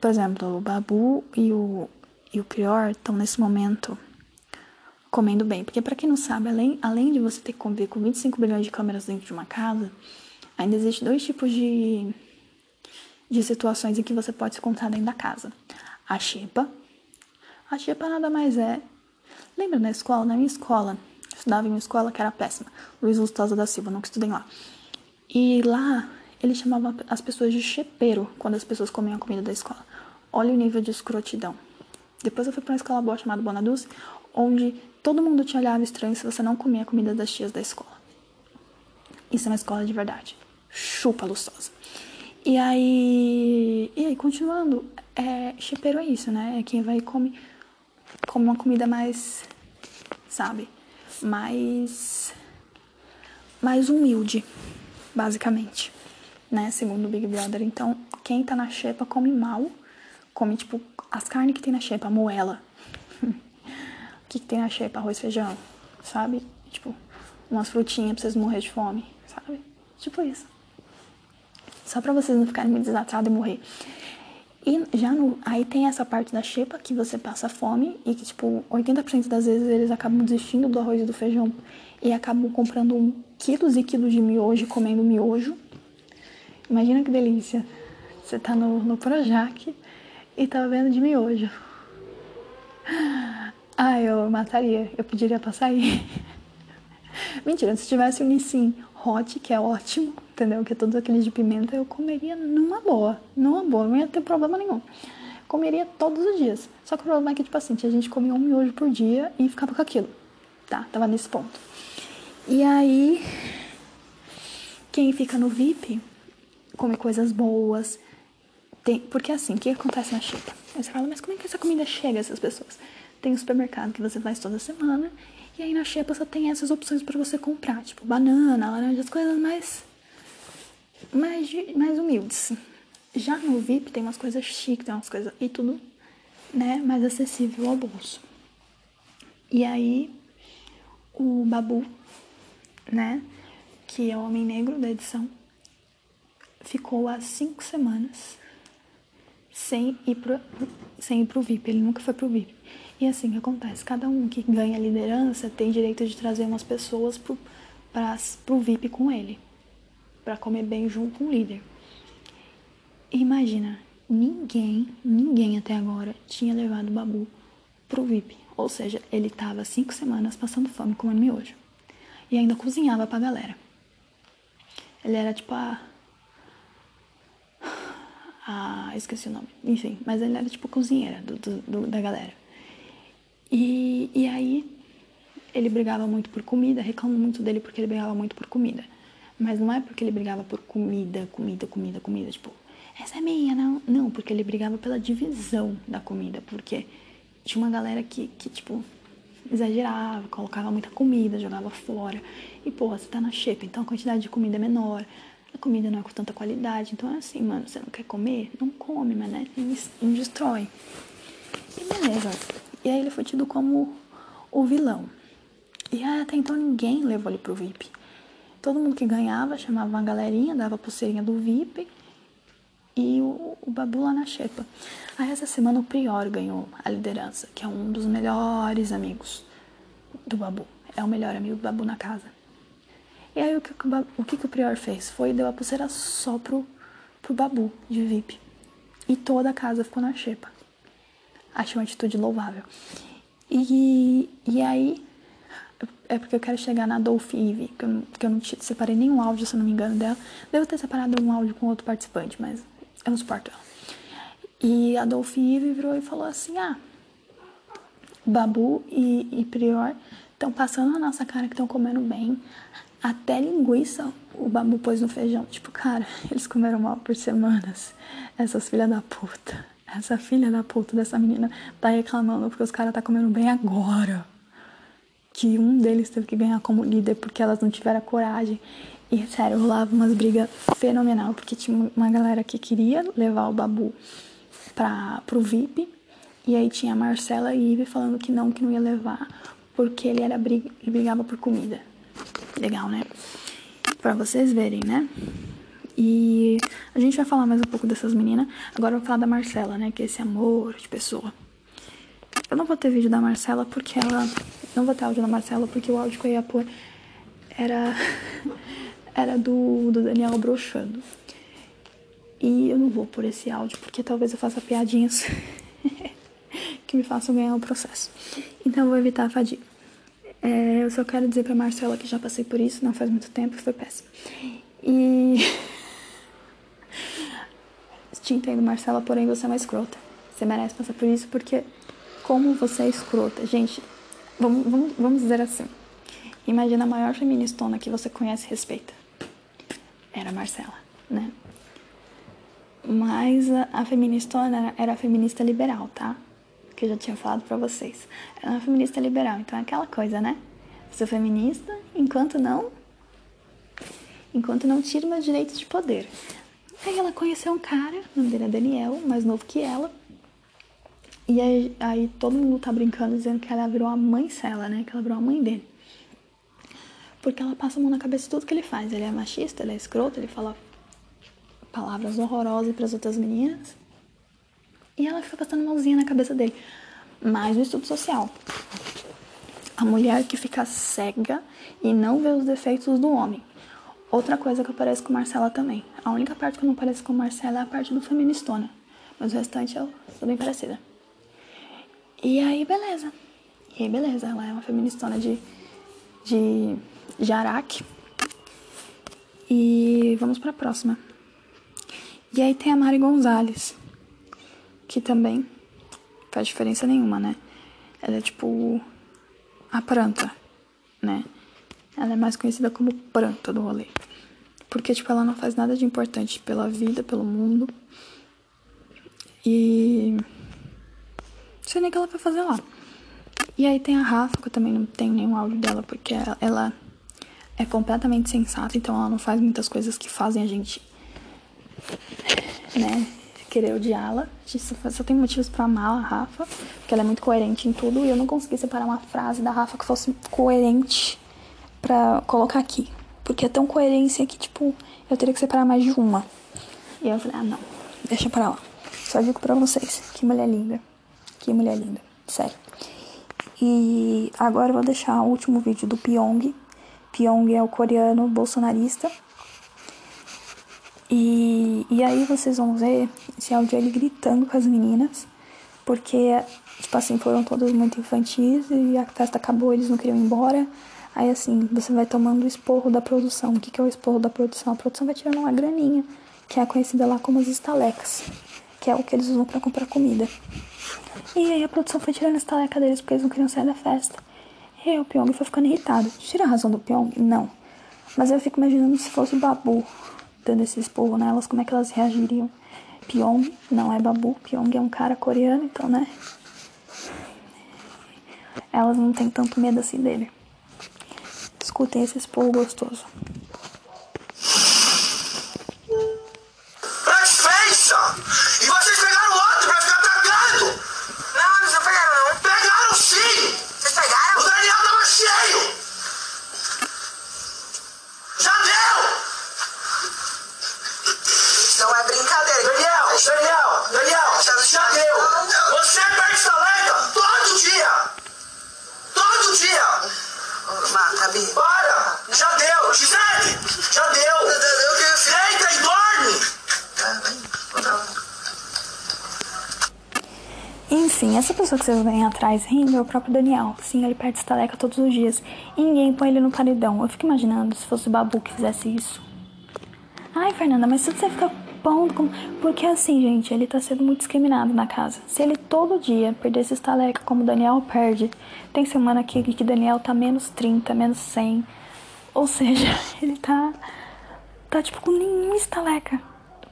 por exemplo, o babu e o, e o pior estão nesse momento comendo bem. Porque, para quem não sabe, além, além de você ter que conviver com 25 bilhões de câmeras dentro de uma casa, ainda existe dois tipos de, de situações em que você pode se encontrar dentro da casa. A xepa. A xepa nada mais é. Lembra na escola? Na minha escola, estudava em uma escola que era péssima. Luiz Lustosa da Silva, nunca estudei lá. E lá, ele chamava as pessoas de chepeiro quando as pessoas comiam a comida da escola. Olha o nível de escrotidão. Depois eu fui para uma escola boa chamada Bona Dulce, onde todo mundo te olhava estranho se você não comia a comida das tias da escola. Isso é uma escola de verdade. Chupa lustosa. E aí. E aí, continuando, é, chepeiro é isso, né? É quem vai e come, come uma comida mais. Sabe? Mais. Mais humilde, basicamente. Né? Segundo o Big Brother. Então, quem tá na xepa come mal. Come, tipo, as carnes que tem na xepa, moela. o que, que tem na xepa? Arroz feijão, sabe? Tipo, umas frutinhas pra vocês morrer de fome, sabe? Tipo isso. Só pra vocês não ficarem muito desatrados e morrer. E já no. Aí tem essa parte da xepa que você passa fome e que, tipo, 80% das vezes eles acabam desistindo do arroz e do feijão e acabam comprando um, quilos e quilos de miojo e comendo miojo. Imagina que delícia. Você tá no, no Projac e tá vendo de miojo. Ai, eu mataria. Eu pediria pra sair. Mentira, se tivesse o Nissin Hot, que é ótimo, entendeu? Que é todos aqueles de pimenta, eu comeria numa boa. Numa boa, não ia ter problema nenhum. Comeria todos os dias. Só que o problema é que, tipo assim, a gente comia um miojo por dia e ficava com aquilo. Tá? Tava nesse ponto. E aí, quem fica no VIP come coisas boas. Tem, porque assim, o que acontece na xepa? Aí você fala, mas como é que essa comida chega a essas pessoas? Tem o supermercado que você faz toda semana, e aí na xepa só tem essas opções para você comprar, tipo banana, laranja, as coisas mais, mais, mais humildes. Já no VIP tem umas coisas chiques, tem umas coisas, e tudo, né, mais acessível ao bolso. E aí, o Babu, né, que é o homem negro da edição, ficou há cinco semanas sem ir pro, sem ir pro VIP. Ele nunca foi pro VIP. E assim que acontece. Cada um que ganha liderança tem direito de trazer umas pessoas pro, pra, pro VIP com ele. Para comer bem junto com o líder. Imagina, ninguém, ninguém até agora tinha levado o Babu pro VIP. Ou seja, ele tava cinco semanas passando fome comendo miojo. E ainda cozinhava pra galera. Ele era tipo a ah, esqueci o nome. Enfim, mas ele era tipo cozinheira do, do, da galera. E, e aí ele brigava muito por comida, reclamo muito dele porque ele brigava muito por comida. Mas não é porque ele brigava por comida, comida, comida, comida, tipo, essa é minha, não. Não, porque ele brigava pela divisão da comida, porque tinha uma galera que, que tipo, exagerava, colocava muita comida, jogava fora. E, porra, você tá na xepa, então a quantidade de comida é menor, a comida não é com tanta qualidade. Então é assim, mano, você não quer comer? Não come, mas né? Não destrói. E beleza. E aí ele foi tido como o vilão. E até então ninguém levou ele pro VIP. Todo mundo que ganhava chamava uma galerinha, dava a pulseirinha do VIP e o, o Babu lá na xepa. Aí essa semana o Prior ganhou a liderança, que é um dos melhores amigos do Babu. É o melhor amigo do Babu na casa. E aí o que o, que o Prior fez? Foi deu a pulseira só pro, pro Babu de VIP. E toda a casa ficou na xepa. Achei uma atitude louvável. E, e aí é porque eu quero chegar na Dolph Eve, que eu, que eu não separei nenhum áudio, se eu não me engano, dela. Devo ter separado um áudio com outro participante, mas eu não suporto ela. E a Dolph Eve virou e falou assim: ah, Babu e, e Prior estão passando na nossa cara que estão comendo bem. Até linguiça o Babu pôs no feijão. Tipo, cara, eles comeram mal por semanas. Essas filhas da puta. Essa filha da puta dessa menina tá reclamando porque os caras tá comendo bem agora. Que um deles teve que ganhar como líder porque elas não tiveram coragem. E sério, rolava umas brigas fenomenal, porque tinha uma galera que queria levar o Babu pra, pro VIP. E aí tinha a Marcela e Ive falando que não, que não ia levar, porque ele era briga, ele brigava por comida. Legal, né? Pra vocês verem, né? E a gente vai falar mais um pouco dessas meninas. Agora eu vou falar da Marcela, né? Que é esse amor de pessoa. Eu não vou ter vídeo da Marcela porque ela. Não vou ter áudio da Marcela porque o áudio que eu ia pôr era. era do, do Daniel broxando. E eu não vou pôr esse áudio porque talvez eu faça piadinhas que me façam ganhar o processo. Então eu vou evitar a fadiga. É, eu só quero dizer pra Marcela que já passei por isso, não faz muito tempo, foi péssimo. E. Te entendo, Marcela, porém você é uma escrota. Você merece passar por isso porque, como você é escrota, gente, vamos, vamos, vamos dizer assim. Imagina a maior feministona que você conhece e respeita. Era a Marcela, né? Mas a, a feministona era a feminista liberal, tá? Que eu já tinha falado pra vocês. Ela é uma feminista liberal, então é aquela coisa, né? Sou feminista enquanto não. Enquanto não tiro meus direitos de poder. Aí ela conheceu um cara, o nome dele é Daniel, mais novo que ela. E aí, aí todo mundo tá brincando dizendo que ela virou a mãe Cela, né? Que ela virou a mãe dele. Porque ela passa a mão na cabeça de tudo que ele faz. Ele é machista, ele é escroto, ele fala palavras horrorosas para as outras meninas. E ela fica passando mãozinha na cabeça dele. Mais um estudo social. A mulher que fica cega e não vê os defeitos do homem. Outra coisa que eu pareço com Marcela também. A única parte que eu não pareço com Marcela é a parte do feministona. Mas o restante eu sou bem parecida. E aí, beleza. E aí, beleza. Ela é uma feministona de, de Jaraque. E vamos pra próxima. E aí tem a Mari Gonzalez, que também faz diferença nenhuma, né? Ela é tipo a planta, né? Ela é mais conhecida como planta do rolê. Porque, tipo, ela não faz nada de importante pela vida, pelo mundo. E. Sei nem o que ela vai fazer lá. E aí tem a Rafa, que eu também não tenho nenhum áudio dela, porque ela é completamente sensata, então ela não faz muitas coisas que fazem a gente né, querer odiá-la. Só, só tem motivos para amar a Rafa, porque ela é muito coerente em tudo. E eu não consegui separar uma frase da Rafa que fosse coerente para colocar aqui. Porque é tão coerência que, tipo, eu teria que separar mais de uma. E eu falei, ah, não, deixa pra lá. Só digo pra vocês, que mulher linda. Que mulher linda, sério. E agora eu vou deixar o último vídeo do Pyong. Pyong é o coreano bolsonarista e, e aí vocês vão ver esse áudio ele gritando com as meninas, porque, tipo assim, foram todas muito infantis e a festa acabou, eles não queriam ir embora. Aí assim, você vai tomando o esporro da produção. O que, que é o esporro da produção? A produção vai tirando uma graninha, que é conhecida lá como as estalecas, que é o que eles usam para comprar comida. E aí a produção foi tirando a estaleca deles porque eles não queriam sair da festa. E aí o Pyong foi ficando irritado. Tira a razão do Pyong? Não. Mas eu fico imaginando se fosse o Babu dando esse esporro nelas, como é que elas reagiriam. Pyong, não é Babu. Pyong é um cara coreano, então, né? Elas não têm tanto medo assim dele. Escutem esse povo gostoso. Pessoa que vocês vêm atrás rindo é o próprio Daniel. Sim, ele perde estaleca todos os dias. E ninguém põe ele no paredão. Eu fico imaginando se fosse o Babu que fizesse isso. Ai, Fernanda, mas se você fica pondo como... Porque assim, gente, ele tá sendo muito discriminado na casa. Se ele todo dia perdesse estaleca como o Daniel perde, tem semana aqui que Daniel tá menos 30, menos 100. Ou seja, ele tá... Tá, tipo, com nenhuma estaleca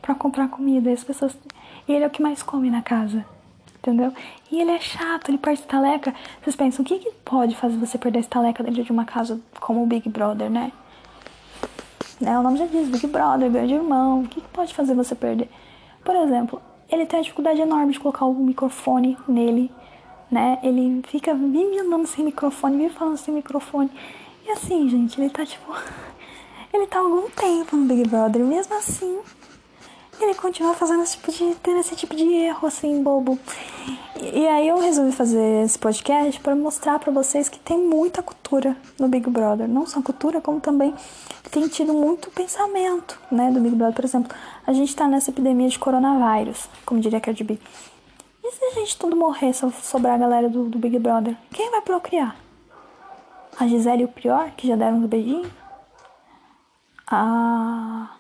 pra comprar comida. E as pessoas... E ele é o que mais come na casa. Entendeu? E ele é chato, ele perde estaleca. Vocês pensam, o que, que pode fazer você perder estaleca dentro de uma casa como o Big Brother, né? né? O nome já diz, Big Brother, grande irmão. O que, que pode fazer você perder? Por exemplo, ele tem uma dificuldade enorme de colocar o microfone nele, né? Ele fica, vive andando sem microfone, vive falando sem microfone. E assim, gente, ele tá tipo. Ele tá há algum tempo no Big Brother, mesmo assim, ele continua fazendo esse tipo de. tendo esse tipo de erro, assim, bobo. E, aí eu resolvi fazer esse podcast para mostrar para vocês que tem muita cultura no Big Brother. Não só cultura, como também tem tido muito pensamento, né, do Big Brother. Por exemplo, a gente tá nessa epidemia de coronavírus, como diria Cardi B. E se a gente tudo morrer, só sobrar a galera do, do Big Brother? Quem vai procriar? A Gisele e o Prior, que já deram uns beijinhos? A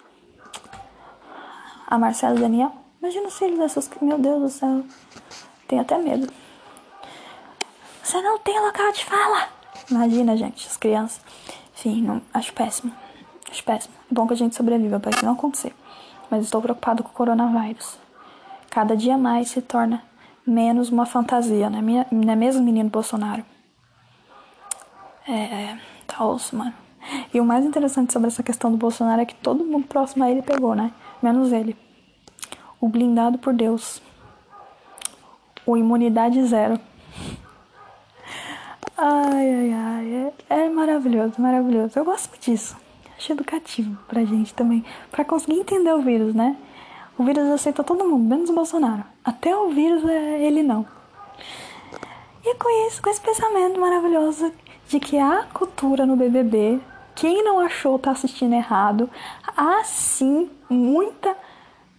a Marcela e Daniel. Imagina os filhos dessas. Meu Deus do céu. Tenho até medo. Você não tem local de fala. Imagina, gente, as crianças. Enfim, não, acho péssimo. Acho péssimo. É bom que a gente sobreviva para isso não acontecer. Mas estou preocupado com o coronavírus. Cada dia mais se torna menos uma fantasia, não é, minha, não é mesmo, menino Bolsonaro? É. Tá osso, mano. E o mais interessante sobre essa questão do Bolsonaro é que todo mundo próximo a ele pegou, né? Menos ele. O blindado por Deus. O imunidade zero. Ai, ai, ai. É, é maravilhoso, maravilhoso. Eu gosto disso. Acho educativo pra gente também. Pra conseguir entender o vírus, né? O vírus aceita todo mundo, menos o Bolsonaro. Até o vírus é ele não. E com isso, com esse pensamento maravilhoso de que há cultura no BBB, quem não achou tá assistindo errado, há sim muita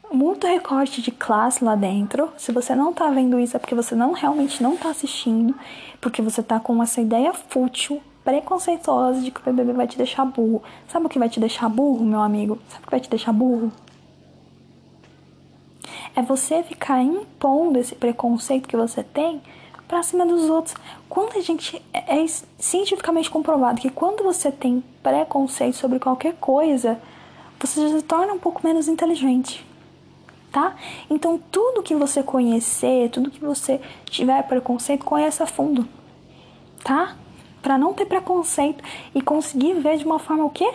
muito recorte de classe lá dentro. Se você não tá vendo isso é porque você não realmente não tá assistindo, porque você tá com essa ideia fútil, preconceituosa de que o BBB vai te deixar burro. Sabe o que vai te deixar burro, meu amigo? Sabe o que vai te deixar burro? É você ficar impondo esse preconceito que você tem pra cima dos outros. Quando a gente é cientificamente comprovado que quando você tem preconceito sobre qualquer coisa, você já se torna um pouco menos inteligente, tá? Então tudo que você conhecer, tudo que você tiver preconceito, conheça a fundo, tá? Para não ter preconceito e conseguir ver de uma forma o quê?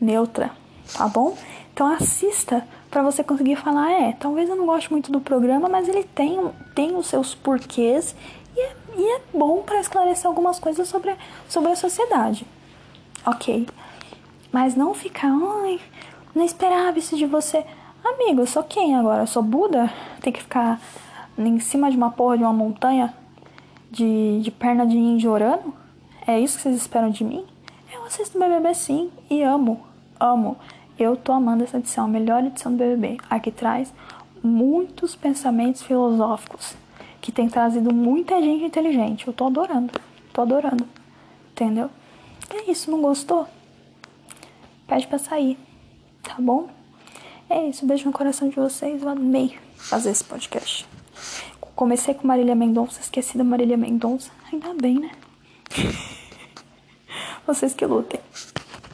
Neutra, tá bom? Então assista para você conseguir falar, é, talvez eu não goste muito do programa, mas ele tem, tem os seus porquês e é, e é bom para esclarecer algumas coisas sobre, sobre a sociedade. Ok. Mas não ficar, ai, não esperava isso de você. Amigo, eu sou quem agora? Eu sou Buda? Tem que ficar em cima de uma porra de uma montanha de, de perna de índio orando? É isso que vocês esperam de mim? Eu assisto BBB sim e amo, amo. Eu tô amando essa edição, a melhor edição do BBB. Aqui traz muitos pensamentos filosóficos que tem trazido muita gente inteligente. Eu tô adorando, tô adorando, entendeu? É isso, não gostou? Pede pra sair, tá bom? É isso, beijo no coração de vocês. Eu amei fazer esse podcast. Comecei com Marília Mendonça, esqueci da Marília Mendonça. Ainda bem, né? Vocês que lutem.